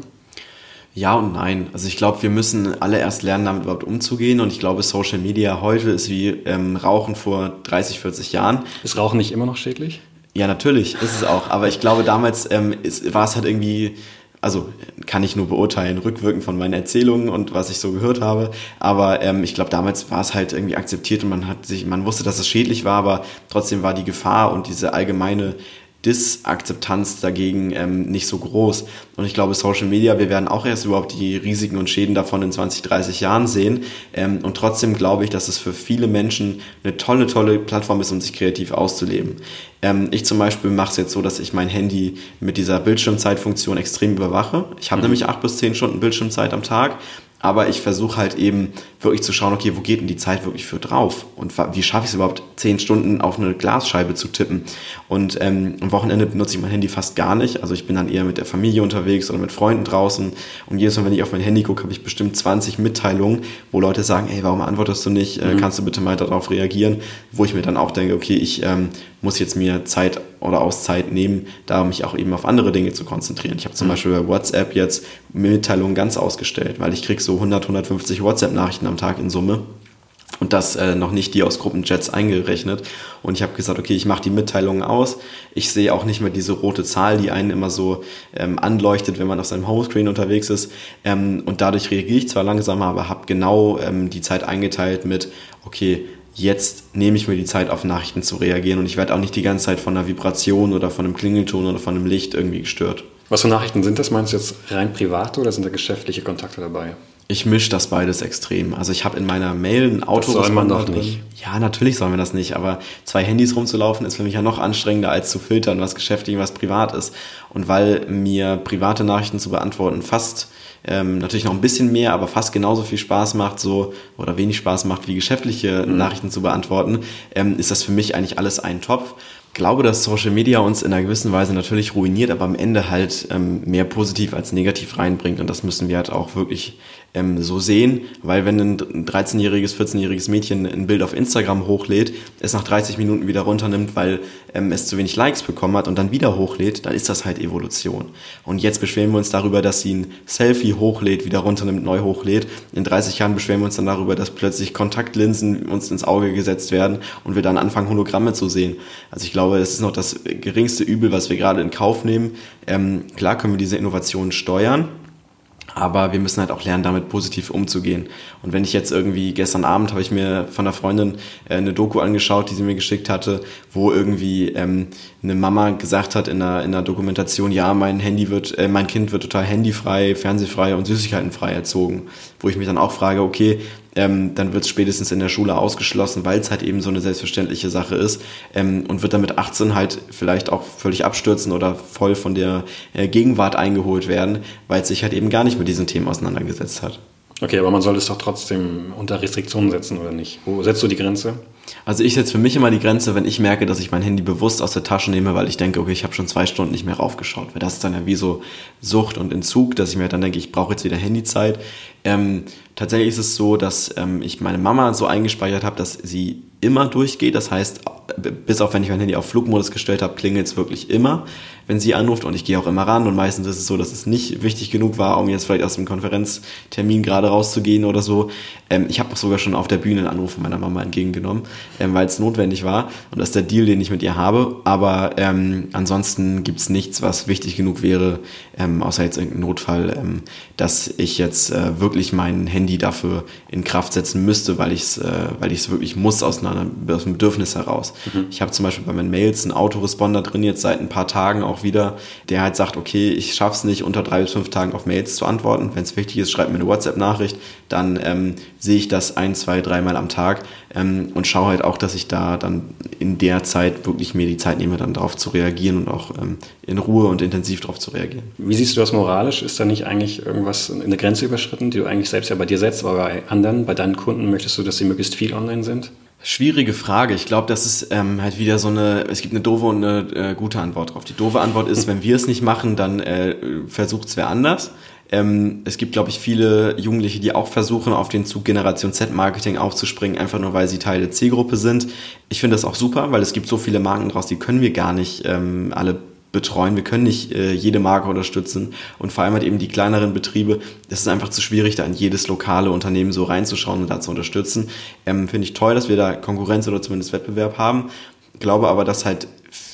Ja und nein. Also ich glaube, wir müssen alle erst lernen, damit überhaupt umzugehen. Und ich glaube, Social Media heute ist wie ähm, Rauchen vor 30, 40 Jahren. Ist Rauchen nicht immer noch schädlich? Ja, natürlich ist es auch. Aber ich glaube, damals ähm, ist, war es halt irgendwie also kann ich nur beurteilen, rückwirkend von meinen Erzählungen und was ich so gehört habe. Aber ähm, ich glaube, damals war es halt irgendwie akzeptiert und man hat sich, man wusste, dass es schädlich war, aber trotzdem war die Gefahr und diese allgemeine Disakzeptanz dagegen ähm, nicht so groß. Und ich glaube, Social Media, wir werden auch erst überhaupt die Risiken und Schäden davon in 20, 30 Jahren sehen. Ähm, und trotzdem glaube ich, dass es für viele Menschen eine tolle, tolle Plattform ist, um sich kreativ auszuleben. Ähm, ich zum Beispiel mache es jetzt so, dass ich mein Handy mit dieser Bildschirmzeitfunktion extrem überwache. Ich habe mhm. nämlich acht bis zehn Stunden Bildschirmzeit am Tag aber ich versuche halt eben wirklich zu schauen, okay, wo geht denn die Zeit wirklich für drauf? Und wie schaffe ich es überhaupt, zehn Stunden auf eine Glasscheibe zu tippen? Und ähm, am Wochenende benutze ich mein Handy fast gar nicht. Also ich bin dann eher mit der Familie unterwegs oder mit Freunden draußen. Und jedes Mal, wenn ich auf mein Handy gucke, habe ich bestimmt 20 Mitteilungen, wo Leute sagen, hey, warum antwortest du nicht? Äh, mhm. Kannst du bitte mal darauf reagieren? Wo ich mir dann auch denke, okay, ich ähm, muss jetzt mir Zeit oder Auszeit nehmen, da mich auch eben auf andere Dinge zu konzentrieren. Ich habe zum mhm. Beispiel bei WhatsApp jetzt Mitteilungen ganz ausgestellt, weil ich krieg so 100, 150 WhatsApp-Nachrichten am Tag in Summe und das äh, noch nicht die aus Gruppenchats eingerechnet. Und ich habe gesagt, okay, ich mache die Mitteilungen aus. Ich sehe auch nicht mehr diese rote Zahl, die einen immer so ähm, anleuchtet, wenn man auf seinem Homescreen unterwegs ist. Ähm, und dadurch reagiere ich zwar langsamer, aber habe genau ähm, die Zeit eingeteilt mit, okay, jetzt nehme ich mir die Zeit, auf Nachrichten zu reagieren und ich werde auch nicht die ganze Zeit von einer Vibration oder von einem Klingelton oder von einem Licht irgendwie gestört. Was für Nachrichten sind das? Meinst du jetzt rein private oder sind da geschäftliche Kontakte dabei? Ich mische das beides extrem. Also ich habe in meiner Mail ein Auto. Das soll man doch nicht. Ja, natürlich sollen wir das nicht. Aber zwei Handys rumzulaufen ist für mich ja noch anstrengender als zu filtern, was geschäftlich und was privat ist. Und weil mir private Nachrichten zu beantworten fast ähm, natürlich noch ein bisschen mehr, aber fast genauso viel Spaß macht, so oder wenig Spaß macht, wie geschäftliche mhm. Nachrichten zu beantworten, ähm, ist das für mich eigentlich alles ein Topf glaube, dass Social Media uns in einer gewissen Weise natürlich ruiniert, aber am Ende halt ähm, mehr positiv als negativ reinbringt. Und das müssen wir halt auch wirklich ähm, so sehen, weil wenn ein 13-jähriges, 14-jähriges Mädchen ein Bild auf Instagram hochlädt, es nach 30 Minuten wieder runternimmt, weil ähm, es zu wenig Likes bekommen hat und dann wieder hochlädt, dann ist das halt Evolution. Und jetzt beschweren wir uns darüber, dass sie ein Selfie hochlädt, wieder runternimmt, neu hochlädt. In 30 Jahren beschweren wir uns dann darüber, dass plötzlich Kontaktlinsen uns ins Auge gesetzt werden und wir dann anfangen, Hologramme zu sehen. Also ich glaube, es ist noch das geringste Übel, was wir gerade in Kauf nehmen. Ähm, klar können wir diese Innovationen steuern, aber wir müssen halt auch lernen, damit positiv umzugehen. Und wenn ich jetzt irgendwie, gestern Abend habe ich mir von einer Freundin äh, eine Doku angeschaut, die sie mir geschickt hatte, wo irgendwie ähm, eine Mama gesagt hat in einer, in einer Dokumentation, ja, mein Handy wird, äh, mein Kind wird total handyfrei, fernsehfrei und süßigkeitenfrei erzogen. Wo ich mich dann auch frage, okay, ähm, dann wird es spätestens in der Schule ausgeschlossen, weil es halt eben so eine selbstverständliche Sache ist ähm, und wird dann mit 18 halt vielleicht auch völlig abstürzen oder voll von der äh, Gegenwart eingeholt werden, weil es sich halt eben gar nicht mit diesen Themen auseinandergesetzt hat. Okay, aber man sollte es doch trotzdem unter Restriktionen setzen, oder nicht? Wo setzt du die Grenze? Also ich setze für mich immer die Grenze, wenn ich merke, dass ich mein Handy bewusst aus der Tasche nehme, weil ich denke, okay, ich habe schon zwei Stunden nicht mehr raufgeschaut. Weil das ist dann ja wie so Sucht und Entzug, dass ich mir dann denke, ich brauche jetzt wieder Handyzeit. Ähm, tatsächlich ist es so, dass ähm, ich meine Mama so eingespeichert habe, dass sie immer durchgeht. Das heißt, bis auf wenn ich mein Handy auf Flugmodus gestellt habe, klingelt es wirklich immer, wenn sie anruft und ich gehe auch immer ran und meistens ist es so, dass es nicht wichtig genug war, um jetzt vielleicht aus dem Konferenztermin gerade rauszugehen oder so. Ähm, ich habe auch sogar schon auf der Bühne einen Anruf von meiner Mama entgegengenommen, ähm, weil es notwendig war und das ist der Deal, den ich mit ihr habe. Aber ähm, ansonsten gibt's nichts, was wichtig genug wäre, ähm, außer jetzt irgendein Notfall, ähm, dass ich jetzt äh, wirklich mein Handy dafür in Kraft setzen müsste, weil ich es äh, weil ich es wirklich muss aus, einer, aus einem Bedürfnis heraus. Mhm. Ich habe zum Beispiel bei meinen Mails einen Autoresponder drin jetzt seit ein paar Tagen auch wieder, der halt sagt, okay, ich schaff's nicht unter drei bis fünf Tagen auf Mails zu antworten. Wenn es wichtig ist, schreibt mir eine WhatsApp-Nachricht, dann ähm, sehe ich das ein, zwei, dreimal am Tag ähm, und schaue halt auch, dass ich da dann in der Zeit wirklich mir die Zeit nehme, dann darauf zu reagieren und auch ähm, in Ruhe und intensiv darauf zu reagieren. Wie siehst du das moralisch? Ist da nicht eigentlich irgendwas, eine Grenze überschritten, die du eigentlich selbst ja bei dir setzt, aber bei anderen, bei deinen Kunden möchtest du, dass sie möglichst viel online sind? Schwierige Frage. Ich glaube, das ist ähm, halt wieder so eine, es gibt eine doofe und eine äh, gute Antwort drauf. Die doofe Antwort ist, wenn wir es nicht machen, dann äh, versucht es wer anders. Ähm, es gibt, glaube ich, viele Jugendliche, die auch versuchen, auf den Zug Generation Z-Marketing aufzuspringen, einfach nur, weil sie Teil der Zielgruppe sind. Ich finde das auch super, weil es gibt so viele Marken draus, die können wir gar nicht ähm, alle betreuen. Wir können nicht äh, jede Marke unterstützen und vor allem halt eben die kleineren Betriebe. Das ist einfach zu schwierig, da in jedes lokale Unternehmen so reinzuschauen und da zu unterstützen. Ähm, Finde ich toll, dass wir da Konkurrenz oder zumindest Wettbewerb haben. Glaube aber, dass halt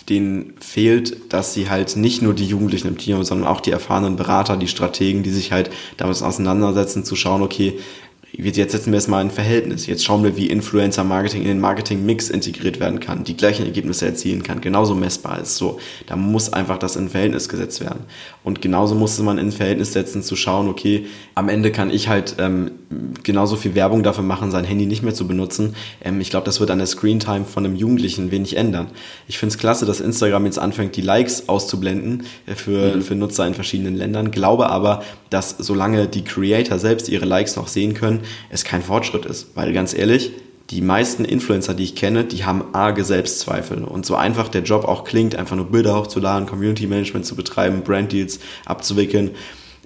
denen fehlt, dass sie halt nicht nur die Jugendlichen im Team, sondern auch die erfahrenen Berater, die Strategen, die sich halt damit auseinandersetzen, zu schauen, okay, jetzt setzen wir es mal in Verhältnis. Jetzt schauen wir, wie Influencer-Marketing in den Marketing-Mix integriert werden kann, die gleichen Ergebnisse erzielen kann, genauso messbar ist. So, da muss einfach das in Verhältnis gesetzt werden. Und genauso muss man in Verhältnis setzen, zu schauen, okay, am Ende kann ich halt ähm, genauso viel Werbung dafür machen, sein Handy nicht mehr zu benutzen. Ähm, ich glaube, das wird an der Screentime von einem Jugendlichen wenig ändern. Ich finde es klasse, dass Instagram jetzt anfängt, die Likes auszublenden äh, für, mhm. für Nutzer in verschiedenen Ländern. Glaube aber, dass solange die Creator selbst ihre Likes noch sehen können, es kein Fortschritt ist. Weil ganz ehrlich, die meisten Influencer, die ich kenne, die haben arge Selbstzweifel. Und so einfach der Job auch klingt, einfach nur Bilder hochzuladen, Community Management zu betreiben, Brand Deals abzuwickeln,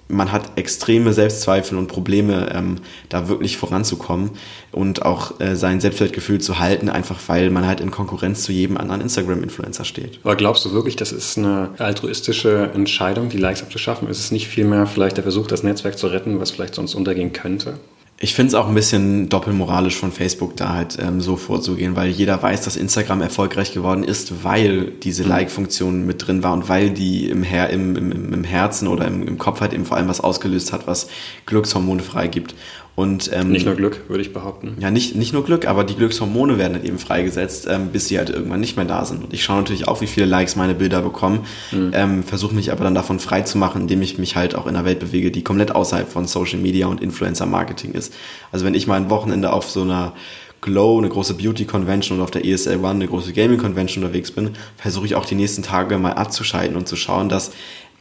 man hat extreme Selbstzweifel und Probleme, ähm, da wirklich voranzukommen und auch äh, sein Selbstwertgefühl zu halten, einfach weil man halt in Konkurrenz zu jedem anderen Instagram-Influencer steht. Aber glaubst du wirklich, das ist eine altruistische Entscheidung, die Likes abzuschaffen? Ist es nicht vielmehr vielleicht der Versuch, das Netzwerk zu retten, was vielleicht sonst untergehen könnte? Ich finde es auch ein bisschen doppelmoralisch von Facebook da halt ähm, so vorzugehen, weil jeder weiß, dass Instagram erfolgreich geworden ist, weil diese mhm. Like-Funktion mit drin war und weil die im, Her im, im, im Herzen oder im, im Kopf halt eben vor allem was ausgelöst hat, was Glückshormone freigibt. Und, ähm, nicht nur Glück, würde ich behaupten. Ja, nicht, nicht nur Glück, aber die Glückshormone werden dann eben freigesetzt, ähm, bis sie halt irgendwann nicht mehr da sind. Und ich schaue natürlich auch, wie viele Likes meine Bilder bekommen, mhm. ähm, versuche mich aber dann davon frei zu machen, indem ich mich halt auch in einer Welt bewege, die komplett außerhalb von Social Media und Influencer-Marketing ist. Also wenn ich mal ein Wochenende auf so einer Glow, eine große Beauty Convention und auf der ESL One eine große Gaming Convention unterwegs bin, versuche ich auch die nächsten Tage mal abzuschalten und zu schauen, dass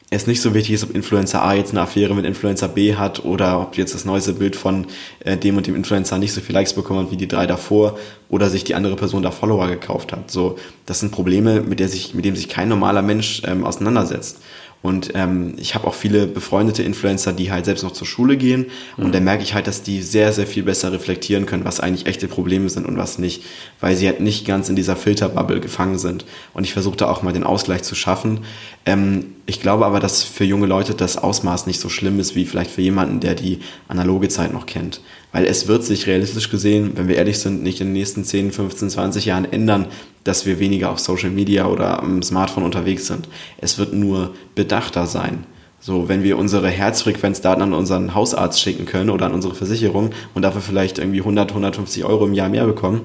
es nicht so wichtig ist, ob Influencer A jetzt eine Affäre mit Influencer B hat oder ob jetzt das neueste Bild von äh, dem und dem Influencer nicht so viel Likes bekommen hat wie die drei davor oder sich die andere Person da Follower gekauft hat. So, das sind Probleme, mit der sich, mit dem sich kein normaler Mensch ähm, auseinandersetzt. Und ähm, ich habe auch viele befreundete Influencer, die halt selbst noch zur Schule gehen. Und mhm. da merke ich halt, dass die sehr, sehr viel besser reflektieren können, was eigentlich echte Probleme sind und was nicht, weil sie halt nicht ganz in dieser Filterbubble gefangen sind. Und ich versuche da auch mal den Ausgleich zu schaffen. Ähm, ich glaube aber, dass für junge Leute das Ausmaß nicht so schlimm ist, wie vielleicht für jemanden, der die analoge Zeit noch kennt. Weil es wird sich realistisch gesehen, wenn wir ehrlich sind, nicht in den nächsten 10, 15, 20 Jahren ändern, dass wir weniger auf Social Media oder am Smartphone unterwegs sind. Es wird nur bedachter sein. So, wenn wir unsere Herzfrequenzdaten an unseren Hausarzt schicken können oder an unsere Versicherung und dafür vielleicht irgendwie 100, 150 Euro im Jahr mehr bekommen,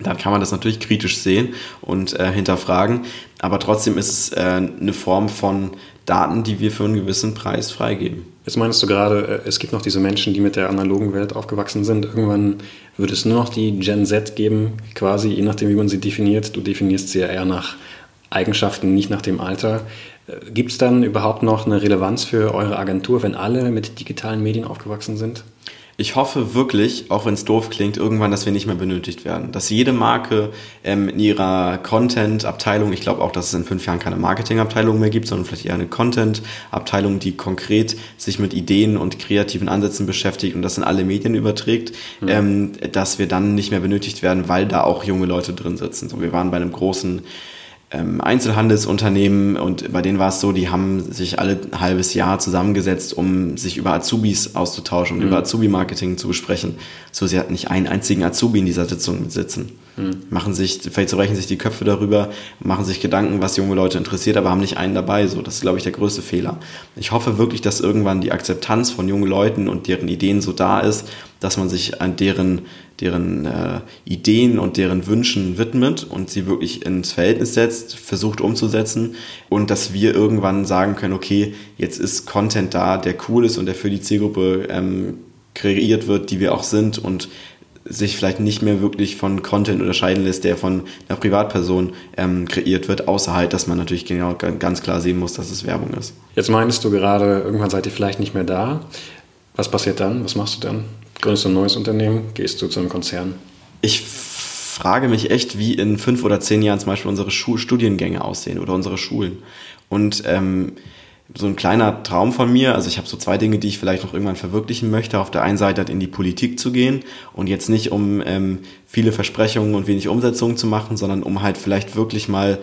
dann kann man das natürlich kritisch sehen und äh, hinterfragen. Aber trotzdem ist es äh, eine Form von Daten, die wir für einen gewissen Preis freigeben. Jetzt meinst du gerade, äh, es gibt noch diese Menschen, die mit der analogen Welt aufgewachsen sind. Irgendwann wird es nur noch die Gen Z geben, quasi, je nachdem, wie man sie definiert. Du definierst sie ja eher nach Eigenschaften, nicht nach dem Alter. Äh, gibt es dann überhaupt noch eine Relevanz für eure Agentur, wenn alle mit digitalen Medien aufgewachsen sind? Ich hoffe wirklich, auch wenn es doof klingt, irgendwann, dass wir nicht mehr benötigt werden. Dass jede Marke ähm, in ihrer Content-Abteilung, ich glaube auch, dass es in fünf Jahren keine Marketing-Abteilung mehr gibt, sondern vielleicht eher eine Content-Abteilung, die konkret sich mit Ideen und kreativen Ansätzen beschäftigt und das in alle Medien überträgt, mhm. ähm, dass wir dann nicht mehr benötigt werden, weil da auch junge Leute drin sitzen. So, wir waren bei einem großen ähm, Einzelhandelsunternehmen und bei denen war es so, die haben sich alle ein halbes Jahr zusammengesetzt, um sich über Azubis auszutauschen und mhm. über Azubi-Marketing zu besprechen. So, sie hatten nicht einen einzigen Azubi in dieser Sitzung sitzen. Mhm. Machen sich, vielleicht zerbrechen sich die Köpfe darüber, machen sich Gedanken, was junge Leute interessiert, aber haben nicht einen dabei. So, das ist, glaube ich, der größte Fehler. Ich hoffe wirklich, dass irgendwann die Akzeptanz von jungen Leuten und deren Ideen so da ist, dass man sich an deren deren äh, Ideen und deren Wünschen widmet und sie wirklich ins Verhältnis setzt, versucht umzusetzen und dass wir irgendwann sagen können, okay, jetzt ist Content da, der cool ist und der für die Zielgruppe ähm, kreiert wird, die wir auch sind und sich vielleicht nicht mehr wirklich von Content unterscheiden lässt, der von einer Privatperson ähm, kreiert wird, außer halt, dass man natürlich genau ganz klar sehen muss, dass es Werbung ist. Jetzt meinst du gerade, irgendwann seid ihr vielleicht nicht mehr da. Was passiert dann? Was machst du dann? Gründest ein neues Unternehmen? Gehst du zu einem Konzern? Ich frage mich echt, wie in fünf oder zehn Jahren zum Beispiel unsere Schu Studiengänge aussehen oder unsere Schulen. Und ähm, so ein kleiner Traum von mir, also ich habe so zwei Dinge, die ich vielleicht noch irgendwann verwirklichen möchte. Auf der einen Seite halt in die Politik zu gehen und jetzt nicht um ähm, viele Versprechungen und wenig Umsetzungen zu machen, sondern um halt vielleicht wirklich mal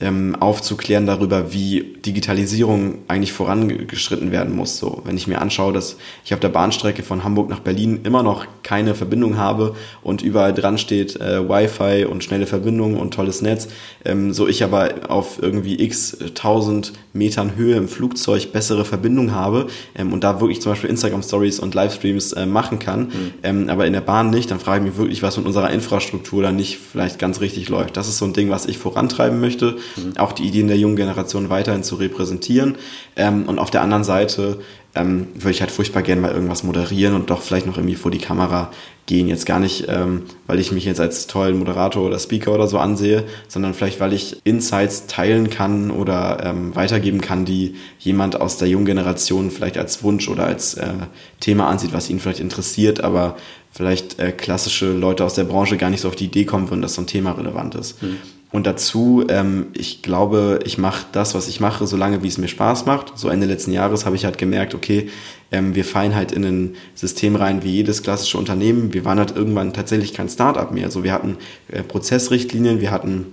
ähm, aufzuklären darüber, wie Digitalisierung eigentlich vorangeschritten werden muss. So, wenn ich mir anschaue, dass ich auf der Bahnstrecke von Hamburg nach Berlin immer noch keine Verbindung habe und überall dran steht äh, Wi-Fi und schnelle Verbindung und tolles Netz, ähm, so ich aber auf irgendwie x tausend Metern Höhe im Flugzeug bessere Verbindung habe ähm, und da wirklich zum Beispiel Instagram Stories und Livestreams äh, machen kann, mhm. ähm, aber in der Bahn nicht, dann frage ich mich wirklich, was mit unserer Infrastruktur da nicht vielleicht ganz richtig läuft. Das ist so ein Ding, was ich vorantreiben möchte mhm. auch die Ideen der jungen Generation weiterhin zu repräsentieren. Ähm, und auf der anderen Seite ähm, würde ich halt furchtbar gerne mal irgendwas moderieren und doch vielleicht noch irgendwie vor die Kamera gehen. Jetzt gar nicht, ähm, weil ich mich jetzt als tollen Moderator oder Speaker oder so ansehe, sondern vielleicht, weil ich Insights teilen kann oder ähm, weitergeben kann, die jemand aus der jungen Generation vielleicht als Wunsch oder als äh, Thema ansieht, was ihn vielleicht interessiert, aber vielleicht äh, klassische Leute aus der Branche gar nicht so auf die Idee kommen würden, dass so ein Thema relevant ist. Mhm. Und dazu, ähm, ich glaube, ich mache das, was ich mache, solange wie es mir Spaß macht. So Ende letzten Jahres habe ich halt gemerkt, okay, ähm, wir fallen halt in ein System rein wie jedes klassische Unternehmen. Wir waren halt irgendwann tatsächlich kein Startup mehr. Also wir hatten äh, Prozessrichtlinien, wir hatten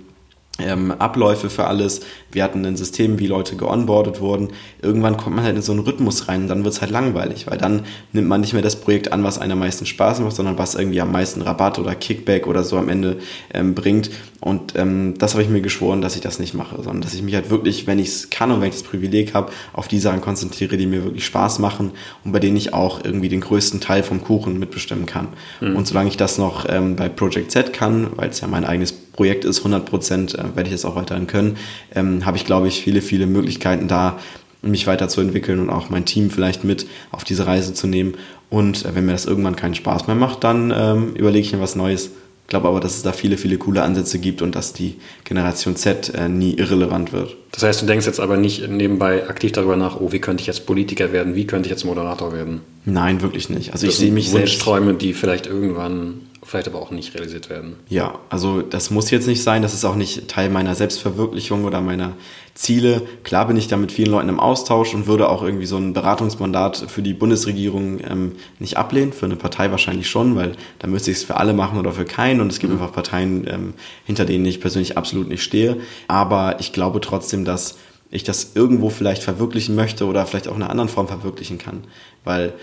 ähm, Abläufe für alles. Wir hatten ein System, wie Leute geonboardet wurden. Irgendwann kommt man halt in so einen Rhythmus rein und dann wird's halt langweilig, weil dann nimmt man nicht mehr das Projekt an, was einem am meisten Spaß macht, sondern was irgendwie am meisten Rabatt oder Kickback oder so am Ende ähm, bringt. Und ähm, das habe ich mir geschworen, dass ich das nicht mache, sondern dass ich mich halt wirklich, wenn ich es kann und wenn ich das Privileg habe, auf die Sachen konzentriere, die mir wirklich Spaß machen und bei denen ich auch irgendwie den größten Teil vom Kuchen mitbestimmen kann. Mhm. Und solange ich das noch ähm, bei Project Z kann, weil es ja mein eigenes Projekt ist, 100 Prozent äh, werde ich das auch weiterhin können, ähm, habe ich, glaube ich, viele, viele Möglichkeiten da, mich weiterzuentwickeln und auch mein Team vielleicht mit auf diese Reise zu nehmen. Und äh, wenn mir das irgendwann keinen Spaß mehr macht, dann ähm, überlege ich mir was Neues. Ich glaube aber, dass es da viele, viele coole Ansätze gibt und dass die Generation Z äh, nie irrelevant wird. Das heißt, du denkst jetzt aber nicht nebenbei aktiv darüber nach, oh, wie könnte ich jetzt Politiker werden, wie könnte ich jetzt Moderator werden? Nein, wirklich nicht. Also das ich sehe mich Wunschträume, die vielleicht irgendwann vielleicht aber auch nicht realisiert werden. Ja, also das muss jetzt nicht sein, das ist auch nicht Teil meiner Selbstverwirklichung oder meiner Ziele. Klar bin ich da mit vielen Leuten im Austausch und würde auch irgendwie so ein Beratungsmandat für die Bundesregierung ähm, nicht ablehnen, für eine Partei wahrscheinlich schon, weil da müsste ich es für alle machen oder für keinen und es gibt mhm. einfach Parteien, ähm, hinter denen ich persönlich absolut nicht stehe. Aber ich glaube trotzdem, dass ich das irgendwo vielleicht verwirklichen möchte oder vielleicht auch in einer anderen Form verwirklichen kann, weil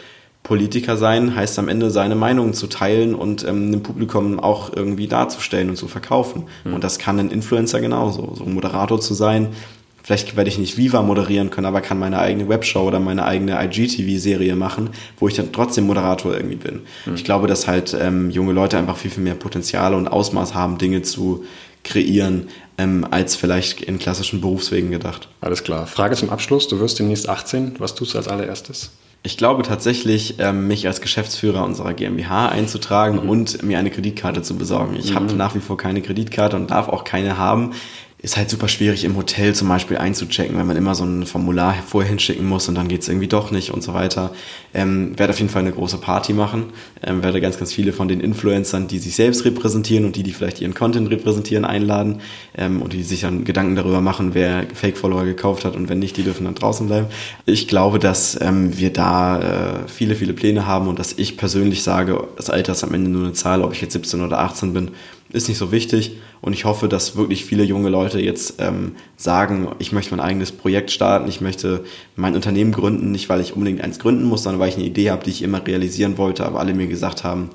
Politiker sein heißt am Ende seine Meinung zu teilen und ähm, dem Publikum auch irgendwie darzustellen und zu verkaufen. Mhm. Und das kann ein Influencer genauso. So ein Moderator zu sein, Vielleicht werde ich nicht Viva moderieren können, aber kann meine eigene Webshow oder meine eigene IGTV-Serie machen, wo ich dann trotzdem Moderator irgendwie bin. Mhm. Ich glaube, dass halt ähm, junge Leute einfach viel, viel mehr Potenziale und Ausmaß haben, Dinge zu kreieren, ähm, als vielleicht in klassischen Berufswegen gedacht. Alles klar. Frage zum Abschluss. Du wirst demnächst 18. Was tust du als allererstes? Ich glaube tatsächlich, ähm, mich als Geschäftsführer unserer GmbH einzutragen mhm. und mir eine Kreditkarte zu besorgen. Ich mhm. habe nach wie vor keine Kreditkarte und darf auch keine haben ist halt super schwierig im Hotel zum Beispiel einzuchecken, wenn man immer so ein Formular vorher hinschicken muss und dann geht's irgendwie doch nicht und so weiter. Ähm, werde auf jeden Fall eine große Party machen. Ähm, werde ganz, ganz viele von den Influencern, die sich selbst repräsentieren und die, die vielleicht ihren Content repräsentieren, einladen ähm, und die sich dann Gedanken darüber machen, wer Fake-Follower gekauft hat und wenn nicht, die dürfen dann draußen bleiben. Ich glaube, dass ähm, wir da äh, viele, viele Pläne haben und dass ich persönlich sage, das Alter ist am Ende nur eine Zahl, ob ich jetzt 17 oder 18 bin, ist nicht so wichtig. Und ich hoffe, dass wirklich viele junge Leute jetzt ähm, sagen, ich möchte mein eigenes Projekt starten, ich möchte mein Unternehmen gründen, nicht weil ich unbedingt eins gründen muss, sondern weil ich eine Idee habe, die ich immer realisieren wollte, aber alle mir gesagt haben,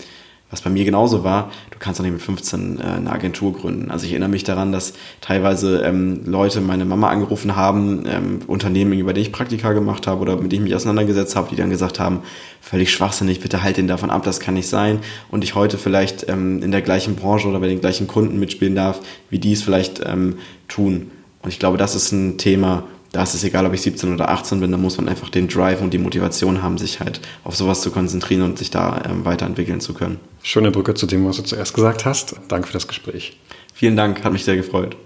was bei mir genauso war, du kannst doch nicht mit 15 äh, eine Agentur gründen. Also ich erinnere mich daran, dass teilweise ähm, Leute meine Mama angerufen haben, ähm, Unternehmen, über die ich Praktika gemacht habe oder mit denen ich mich auseinandergesetzt habe, die dann gesagt haben, völlig schwachsinnig, bitte halt den davon ab, das kann nicht sein. Und ich heute vielleicht ähm, in der gleichen Branche oder bei den gleichen Kunden mitspielen darf, wie die es vielleicht ähm, tun. Und ich glaube, das ist ein Thema, da ist es egal, ob ich 17 oder 18 bin, da muss man einfach den Drive und die Motivation haben, sich halt auf sowas zu konzentrieren und sich da ähm, weiterentwickeln zu können. Schöne Brücke zu dem, was du zuerst gesagt hast. Danke für das Gespräch. Vielen Dank, hat mich sehr gefreut.